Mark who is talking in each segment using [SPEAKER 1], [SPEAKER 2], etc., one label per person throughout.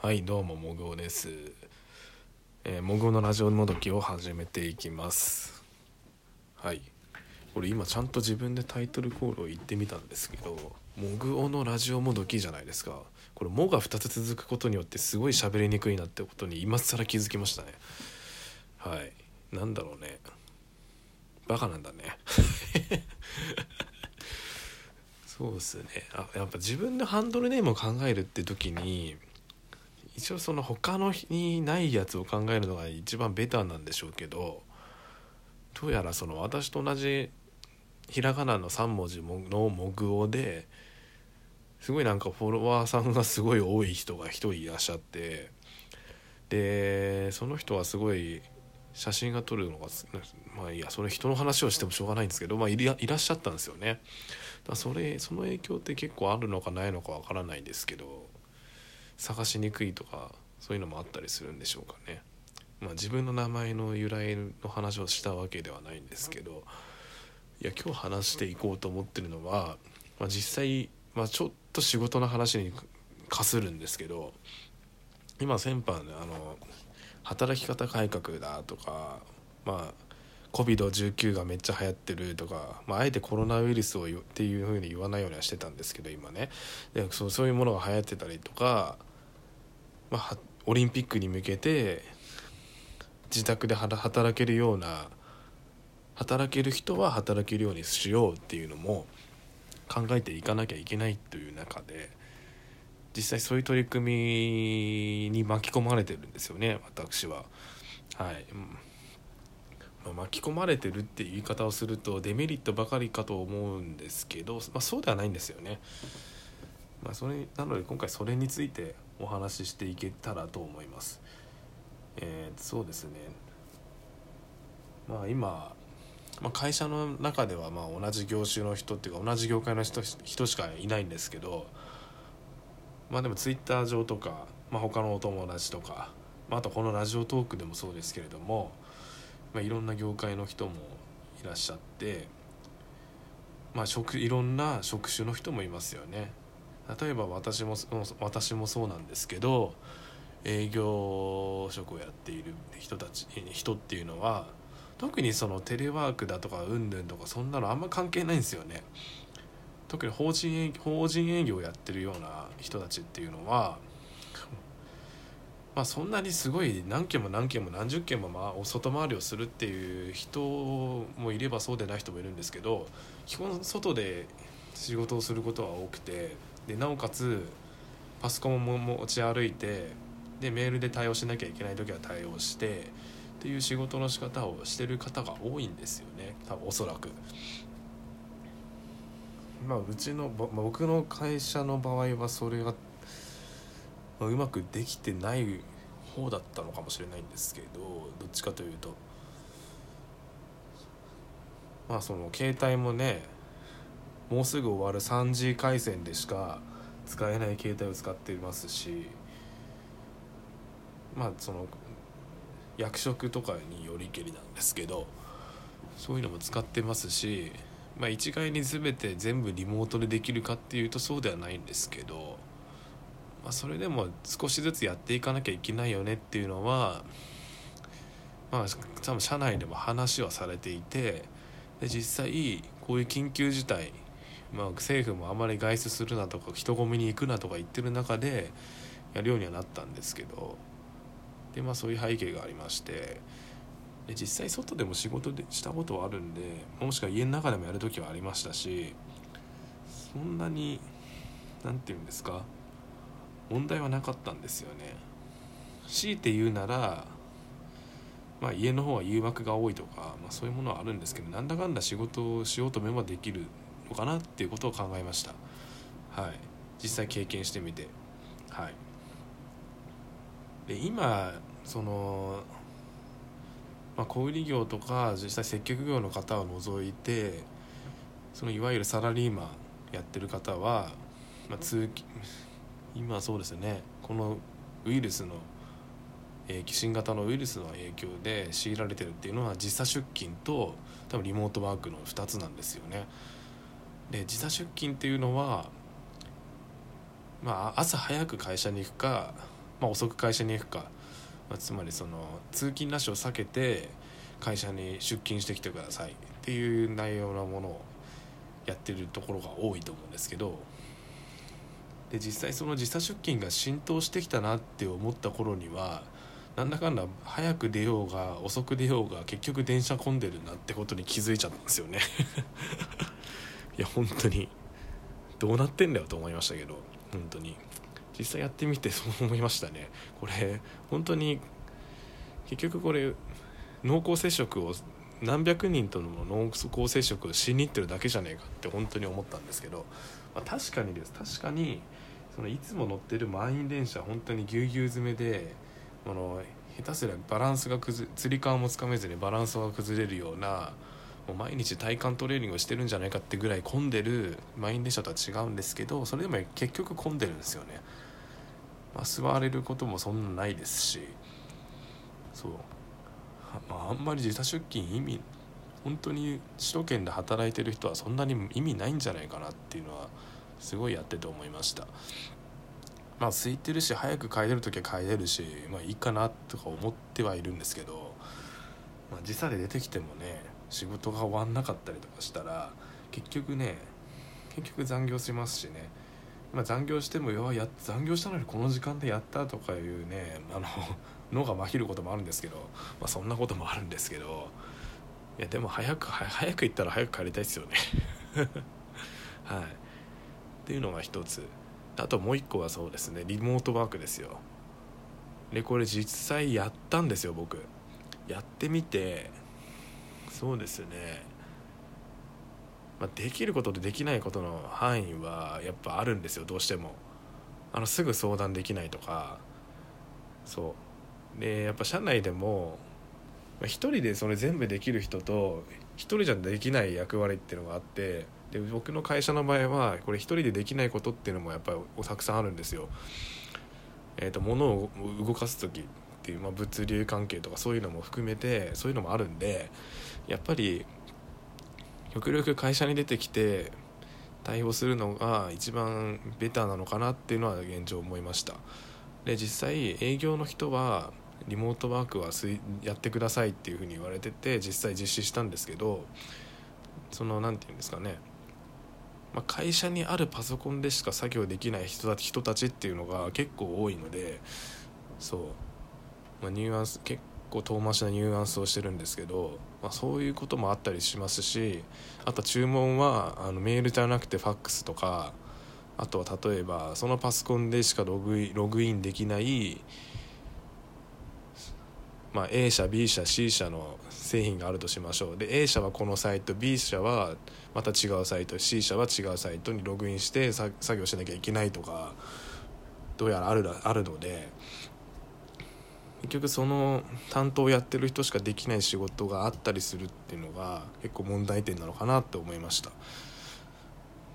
[SPEAKER 1] はいどうももぐおです、えー、もぐおのラジオもどきを始めていきます。はい。これ今ちゃんと自分でタイトルコールを言ってみたんですけどもぐおのラジオもどきじゃないですか。これ「も」が2つ続くことによってすごい喋りにくいなってことに今更気づきましたね。はい。なんだろうね。バカなんだね。そうですね。あやっぱ自分のハンドルネームを考えるって時に一応その他の日にないやつを考えるのが一番ベターなんでしょうけどどうやらその私と同じひらがなの3文字のモグオですごいなんかフォロワーさんがすごい多い人が1人いらっしゃってでその人はすごい写真が撮るのがまあいやそれ人の話をしてもしょうがないんですけど、まあ、いらいらっしゃったんですよね。だそれその影響って結構あるのかないのかわからないんですけど探しにくいとかそういうのもあったりするんでしょうかね。まあ、自分の名前の由来の話をしたわけではないんですけどいや今日話していこうと思ってるのは、まあ、実際、まあ、ちょっと仕事の話にかするんですけど今先般あの働き方改革だとかまあ COVID-19 がめっちゃ流行ってるとか、まあ、あえてコロナウイルスをっていうふうに言わないようにはしてたんですけど今ねでそうそういうものが流行ってたりとか、まあ、オリンピックに向けて自宅で働けるような働ける人は働けるようにしようっていうのも考えていかなきゃいけないという中で実際そういう取り組みに巻き込まれてるんですよね私は。はい、まあ、巻き込まれてるっていう言い方をするとデメリットばかりかと思うんですけど、まあ、そうではないんですよね。まあ、それなので今回それについてお話ししていけたらと思います。えー、そうですねまあ今、まあ、会社の中ではまあ同じ業種の人っていうか同じ業界の人人しかいないんですけどまあでもツイッター上とか、まあ、他のお友達とか、まあ、あとこのラジオトークでもそうですけれども、まあ、いろんな業界の人もいらっしゃって、まあ、職いろんな職種の人もいますよね。例えば私も私もそうなんですけど営業職をやっている人たち人っていうのは特にそのテレワークだとかうんぬんとかそんなのあんま関係ないんですよね。特に法人営法人営業をやってるような人たちっていうのは、まあ、そんなにすごい何件も何件も何十件もまあお外回りをするっていう人もいればそうでない人もいるんですけど基本外で仕事をすることは多くてでなおかつパソコンも持ち歩いてでメールで対応しなきゃいけない時は対応してっていう仕事の仕方をしてる方が多いんですよね多分おそらく。まあうちの僕の会社の場合はそれが、まあ、うまくできてない方だったのかもしれないんですけどどっちかというとまあその携帯もねもうすぐ終わる 3G 回線でしか使えない携帯を使っていますしまあその役職とかによりけりなんですけどそういうのも使ってますし、まあ、一概に全て全部リモートでできるかっていうとそうではないんですけど、まあ、それでも少しずつやっていかなきゃいけないよねっていうのはまあ多分社内でも話はされていてで実際こういう緊急事態まあ、政府もあまり外出するなとか人混みに行くなとか言ってる中でやるようにはなったんですけどでまあそういう背景がありましてで実際外でも仕事でしたことはあるんでもしくは家の中でもやる時はありましたしそんなに何て言うんですか問題はなかったんですよね。強いて言うならまあ、家の方は誘惑が多いとか、まあ、そういうものはあるんですけどなんだかんだ仕事をしようと思えばできるのかなっていうことを考えました。はい。実際経験してみて。はい。で今その、まあ、小売業とか実際接客業の方を除いてそのいわゆるサラリーマンやってる方は、まあ、通今そうですね。このウイルスの、新型のウイルスの影響で強いられてるっていうのは時差出勤と多分リモートワークの2つなんですよね。で時差出勤っていうのは、まあ、朝早く会社に行くかまあ、遅く会社に行くか、まあ、つまりその通勤ラッシュを避けて会社に出勤してきてくださいっていう内容のものをやってるところが多いと思うんですけどで実際その時差出勤が浸透してきたなって思った頃にはなんだかんだ早く出ようが遅く出ようが結局電車混んでるなってことに気づいちゃったんですよね。や本当に。どうなってんだよと思いましたけど。本当に。実際やってみてそう思いましたね。これ本当に結局これ濃厚接触を何百人との濃厚接触をしに行ってるだけじゃねえかって本当に思ったんですけど、まあ、確かにです。確かにそのいつも乗ってる満員電車本当にぎゅうぎゅう詰めでこの下手すりゃバランスが崩つり革もつかめずにバランスが崩れるようなもう毎日体幹トレーニングをしてるんじゃないかってぐらい混んでる満員電車とは違うんですけどそれでも結局混んでるんですよね、まあ、座れることもそんなないですし。そう、まあ、あんまり時差出勤意味本当に首都圏で働いてる人はそんなに意味ないんじゃないかなっていうのはすごいやってて思いました。まあ空いてるし早く帰れる時は帰れるしまあいいかなとか思ってはいるんですけど、まあ、時差で出てきてもね仕事が終わんなかったりとかしたら結局ね結局残業しますしね、まあ、残業してもや残業したのにこの時間でやったとかいうねあの 脳がまひることもあるんですけど、まあ、そんなこともあるんですけどいやでも早く早く行ったら早く帰りたいですよね。はい。っていうのが一つ。あともう一個はそうですねリモートワークですよ。でこれ実際やったんですよ僕。やってみてそうですね、まあ、できることとできないことの範囲はやっぱあるんですよどうしても。あのすぐ相談できないとか。そう。でやっぱ社内でも一人でそれ全部できる人と一人じゃできない役割っていうのがあってで僕の会社の場合はこれ一人でできないことっていうのもやっぱりたくさんあるんですよ。えーと、物を動かす時っていう、まあ、物流関係とかそういうのも含めてそういうのもあるんでやっぱり極力会社に出てきて対応するのが一番ベターなのかなっていうのは現状思いました。で実際営業の人はリモートワークはやってくださいっていうふうに言われてて実際実施したんですけどその何て言うんですかね。まあ、会社にあるパソコンでしか作業できない人た人たちっていうのが結構多いのでそう、まあ、ニュアンス結構遠回しなニュアンスをしてるんですけど、まあ、そういうこともあったりしますしあと注文はあのメールじゃなくてファックスとかあとは例えばそのパソコンでしかログログインできないまあ、A 社 B 社 C 社の製品があるとしましょう。で A 社はこのサイト B 社はまた違うサイト C 社は違うサイトにログインして作業しなきゃいけないとかどうやらあるあるので結局その担当をやってる人しかできない仕事があったりするっていうのが結構問題点なのかなって思いました。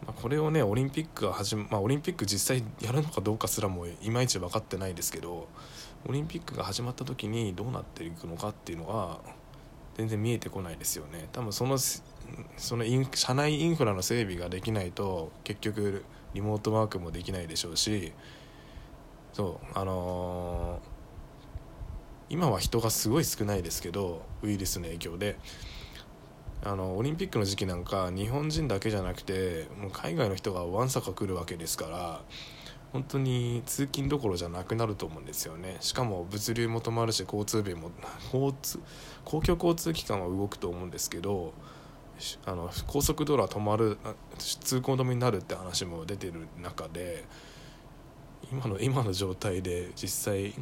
[SPEAKER 1] ま、これをねオリンピックが始ま、まあ、オリンピック実際やるのかどうかすらもいまいち分かってないですけどオリンピックが始まった時にどうなっていくのかっていうのは全然見えてこないですよね多分そのそのイン社内インフラの整備ができないと結局リモートワークもできないでしょうしそうあのー、今は人がすごい少ないですけどウイルスの影響で。あのオリンピックの時期なんか日本人だけじゃなくてもう海外の人がわんさか来るわけですから本当に通勤どころじゃなくなると思うんですよね。しかも物流も止まるし交通便も交通公共交通機関は動くと思うんですけどあの高速道路は止まる通行止めになるって話も出てる中で今の今の状態で実際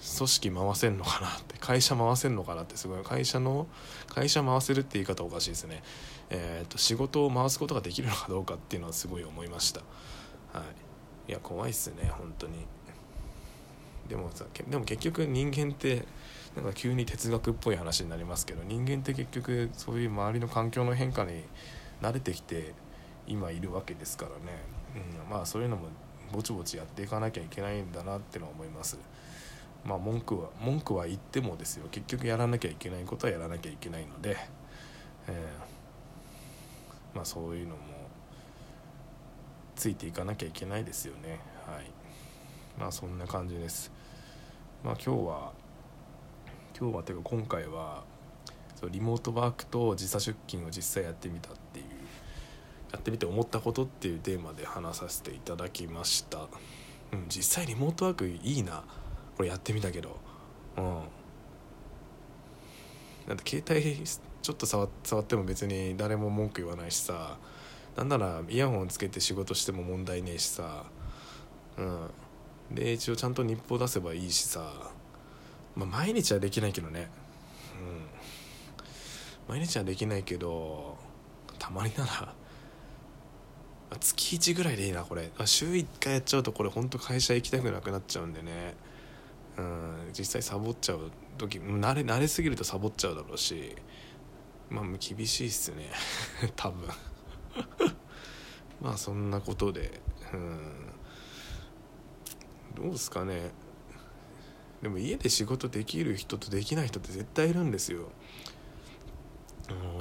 [SPEAKER 1] 組織回せんのかなって会社回せんのかなってすごい会社の会社回せるって言い方おかしいですね、えーと、仕事を回すことができるのかどうかっていうのはすごい思いました。はい。いや怖いっすね本当に。でもさでも結局人間ってなんか急に哲学っぽい話になりますけど人間って結局そういう周りの環境の変化に慣れてきて今いるわけですからね、うん、まあそういうのもぼちぼちやっていかなきゃいけないんだなってのは思います。まあ文句は文句は言ってもですよ。結局やらなきゃいけないことはやらなきゃいけないので、えー、まあそういうのもついていかなきゃいけないですよね。はい。まあそんな感じです。まあ今日は今日はていうか今回はそうリモートワークと時差出勤を実際やってみたっていうやってみて思ったことっていうテーマで話させていただきました、うん、実際リモートワークいいな。これやってみたけど。うん。だって携帯ちょっと触っても別に誰も文句言わないしさ。なんならイヤホンつけて仕事しても問題ねえしさ。うん。で一応ちゃんと日報出せばいいしさ。まあ毎日はできないけどね。うん。毎日はできないけどたまになら。月1ぐらいでいいなこれ。週1回やっちゃうとこれほんと会社行きたくなくなっちゃうんでね。うん実際サボっちゃう時慣れ慣れすぎるとサボっちゃうだろうしまあ厳しいっすね。多分。まあそんなことで。うん。どうですかね。でも家で仕事できる人とできない人って絶対いるんですよ。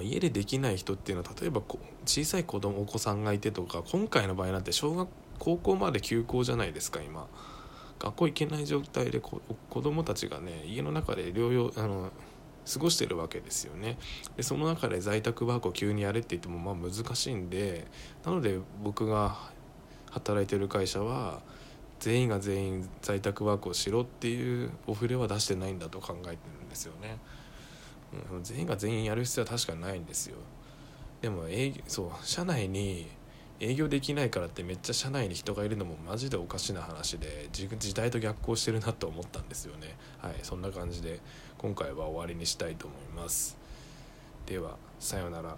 [SPEAKER 1] 家でできない人っていうのは例えば小さい子供お子さんがいてとか今回の場合なんて小学高校まで休校じゃないですか今。学校行けない状態で子供たちがね家の中で療養あの過ごしてるわけですよね。でその中で在宅ワークを急にやれって言ってもまあ難しいんでなので僕が働いてる会社は全員が全員在宅ワークをしろっていうお触れは出してないんだと考えてるんですよね、うん、全員が全員やる必要は確かにないんですよ。でも営業そう社内に営業できないからってめっちゃ社内に人がいるのもマジでおかしな話で時代と逆行してるなと思ったんですよね。はいそんな感じで今回は終わりにしたいと思います。ではさようなら。